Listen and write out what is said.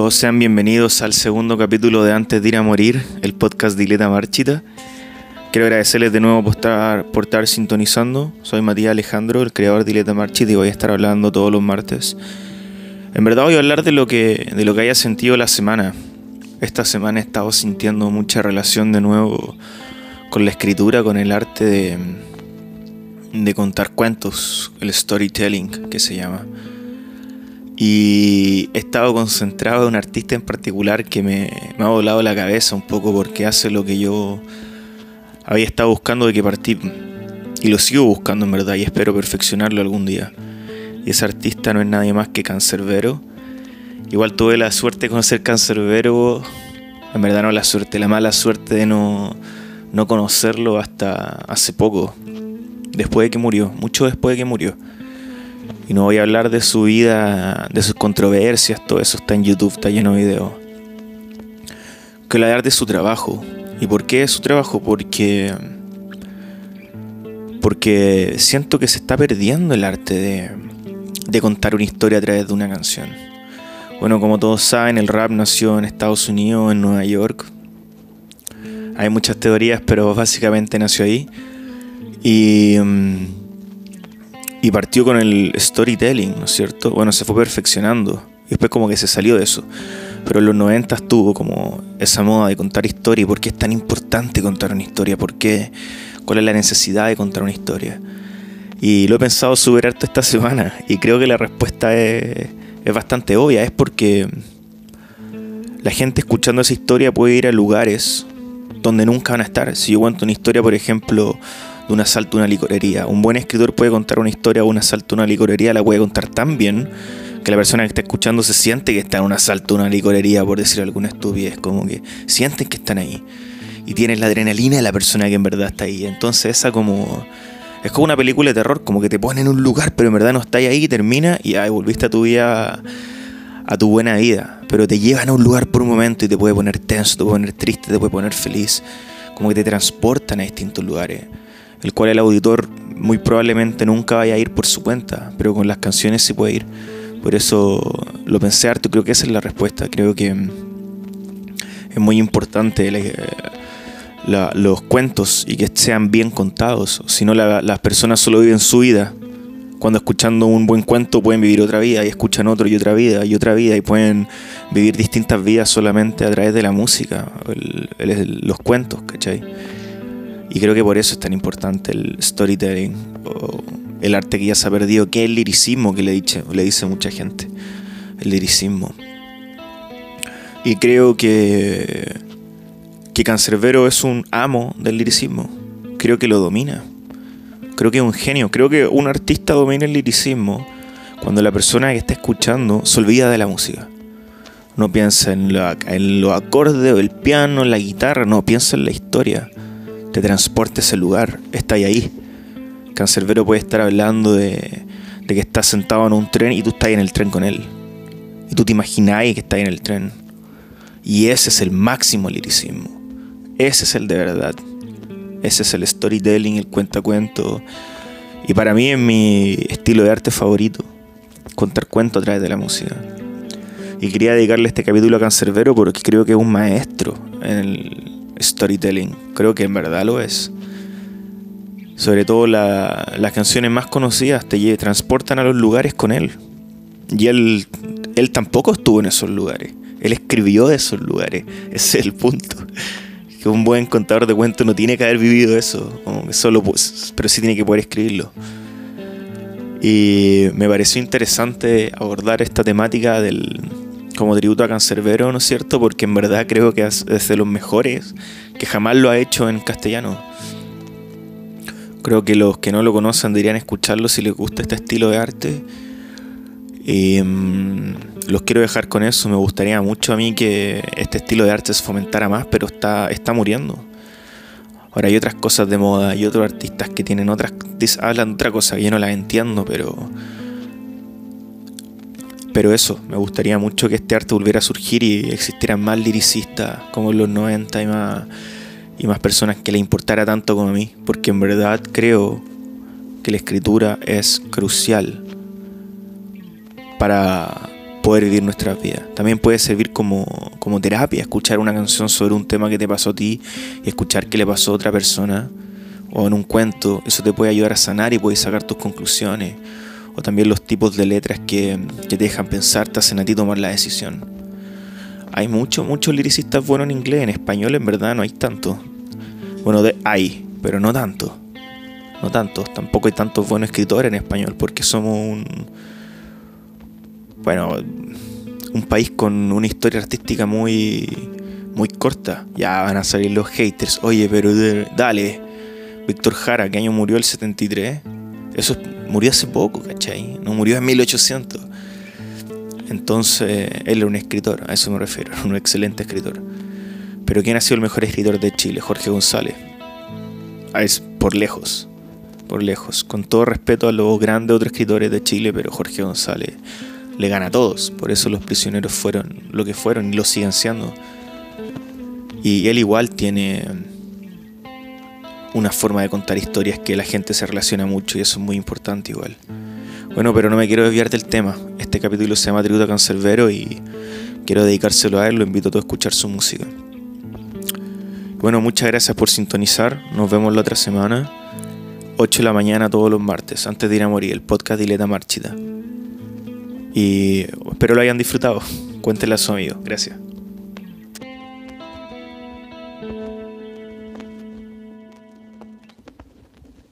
Todos sean bienvenidos al segundo capítulo de Antes de ir a morir, el podcast de Ileta Marchita. Quiero agradecerles de nuevo por estar, sintonizando. Soy Matías Alejandro, el creador de Ileta Marchita, y voy a estar hablando todos los martes. En verdad voy a hablar de lo que, de lo que haya sentido la semana. Esta semana he estado sintiendo mucha relación de nuevo con la escritura, con el arte de contar cuentos, el storytelling que se llama. Y he estado concentrado en un artista en particular que me, me, ha volado la cabeza un poco porque hace lo que yo había estado buscando de que partí. Y lo sigo buscando en verdad y espero perfeccionarlo algún día. Y ese artista no es nadie más que Cancerbero. Igual tuve la suerte de conocer Cancerbero. En verdad no la suerte, la mala suerte de no, no conocerlo hasta hace poco. Después de que murió, mucho después de que murió. Y no voy a hablar de su vida, de sus controversias, todo eso está en YouTube, está lleno de videos. Quiero hablar de su trabajo. ¿Y por qué su trabajo? Porque. Porque siento que se está perdiendo el arte de, de contar una historia a través de una canción. Bueno, como todos saben, el rap nació en Estados Unidos, en Nueva York. Hay muchas teorías, pero básicamente nació ahí. Y. Y partió con el storytelling, ¿no es cierto? Bueno, se fue perfeccionando. Y después como que se salió de eso. Pero en los 90 tuvo como esa moda de contar historia. ¿Y por qué es tan importante contar una historia? ¿Por qué? ¿Cuál es la necesidad de contar una historia? Y lo he pensado súper harto esta semana. Y creo que la respuesta es, es bastante obvia. Es porque la gente escuchando esa historia puede ir a lugares donde nunca van a estar. Si yo cuento una historia, por ejemplo, de un asalto a una licorería. Un buen escritor puede contar una historia de un asalto a una licorería, la puede contar tan bien que la persona que está escuchando se siente que está en un asalto a una licorería, por decir alguna estupidez, como que sienten que están ahí. Y tienes la adrenalina de la persona que en verdad está ahí. Entonces esa como... Es como una película de terror, como que te ponen en un lugar, pero en verdad no está ahí y termina y ay, volviste a tu vida, a tu buena vida. Pero te llevan a un lugar por un momento y te puede poner tenso, te puede poner triste, te puede poner feliz. Como que te transportan a distintos lugares el cual el auditor muy probablemente nunca vaya a ir por su cuenta, pero con las canciones sí puede ir. Por eso lo pensé harto, creo que esa es la respuesta. Creo que es muy importante la, los cuentos y que sean bien contados. Si no, la, las personas solo viven su vida. Cuando escuchando un buen cuento pueden vivir otra vida y escuchan otro y otra vida y otra vida y pueden vivir distintas vidas solamente a través de la música, los cuentos, ¿cachai? Y creo que por eso es tan importante el storytelling el arte que ya se ha perdido, que es el liricismo que le dice, mucha gente. El liricismo. Y creo que, que Cancerbero es un amo del liricismo. Creo que lo domina. Creo que es un genio. Creo que un artista domina el liricismo cuando la persona que está escuchando se olvida de la música. No piensa en, en los acordes, el piano, la guitarra, no, piensa en la historia te transporta a ese lugar, está ahí. Cancerbero puede estar hablando de, que estás sentado en un tren y tú estás en el tren con él. Y tú te imagináis que estás en el tren. Y ese es el máximo liricismo. Ese es el de verdad. Ese es el storytelling, el cuento. Y para mí es mi estilo de arte favorito. Contar cuentos a través de la música. Y quería dedicarle este capítulo a Cancerbero porque creo que es un maestro en el, storytelling. Creo que en verdad lo es. Sobre todo las canciones más conocidas te transportan a los lugares con él. Y él, él tampoco estuvo en esos lugares. Él escribió de esos lugares. Ese es el punto. Que un buen contador de cuentos no tiene que haber vivido eso. solo, pero sí tiene que poder escribirlo. Y me pareció interesante abordar esta temática del, como tributo a Cancerbero, ¿no es cierto? Porque en verdad creo que es de los mejores que jamás lo ha hecho en castellano. Creo que los que no lo conocen deberían escucharlo si les gusta este estilo de arte. Y mm, los quiero dejar con eso. Me gustaría mucho a mí que este estilo de arte se fomentara más, pero está, está muriendo. Ahora hay otras cosas de moda y otros artistas que tienen otras. hablan de otra cosa que yo no las entiendo, pero pero eso, me gustaría mucho que este arte volviera a surgir y existieran más liricistas como en los 90 y más, y más personas que le importara tanto como a mí, porque en verdad creo que la escritura es crucial para, poder vivir nuestras vidas. También puede servir como, como terapia, escuchar una canción sobre un tema que te pasó a ti y escuchar que le pasó a otra persona o en un cuento. Eso te puede ayudar a sanar y puedes sacar tus conclusiones. O también los tipos de letras que, que te dejan pensar, te hacen a ti tomar la decisión. Hay muchos, muchos liricistas buenos en inglés, en español en verdad no hay tanto. Bueno, de, hay, pero no tanto. No tantos. Tampoco hay tantos buenos escritores en español porque somos un bueno, un país con una historia artística muy, muy corta. Ya van a salir los haters. Oye, pero dale. Víctor Jara, ¿qué año murió el 73? Eso murió hace poco, ¿cachai? No murió en 1800. Entonces, él era un escritor, a eso me refiero, un excelente escritor. Pero ¿quién ha sido el mejor escritor de Chile? Jorge González. Ah, es por lejos, por lejos. Con todo respeto a los grandes otros escritores de Chile, pero Jorge González le gana a todos. Por eso los prisioneros fueron lo que fueron y lo siguen siendo. Y él igual tiene una forma de contar historias que la gente se relaciona mucho y eso es muy importante igual. Bueno, pero no me quiero desviar del tema. Este capítulo se llama Tributo a Cancerbero y quiero dedicárselo a él, lo invito a todos a escuchar su música. Bueno, muchas gracias por sintonizar. Nos vemos la otra semana. 8 de la mañana todos los martes, antes de ir a morir, el podcast Dileta Marchita. Y espero lo hayan disfrutado. Cuéntenle a su amigo. Gracias.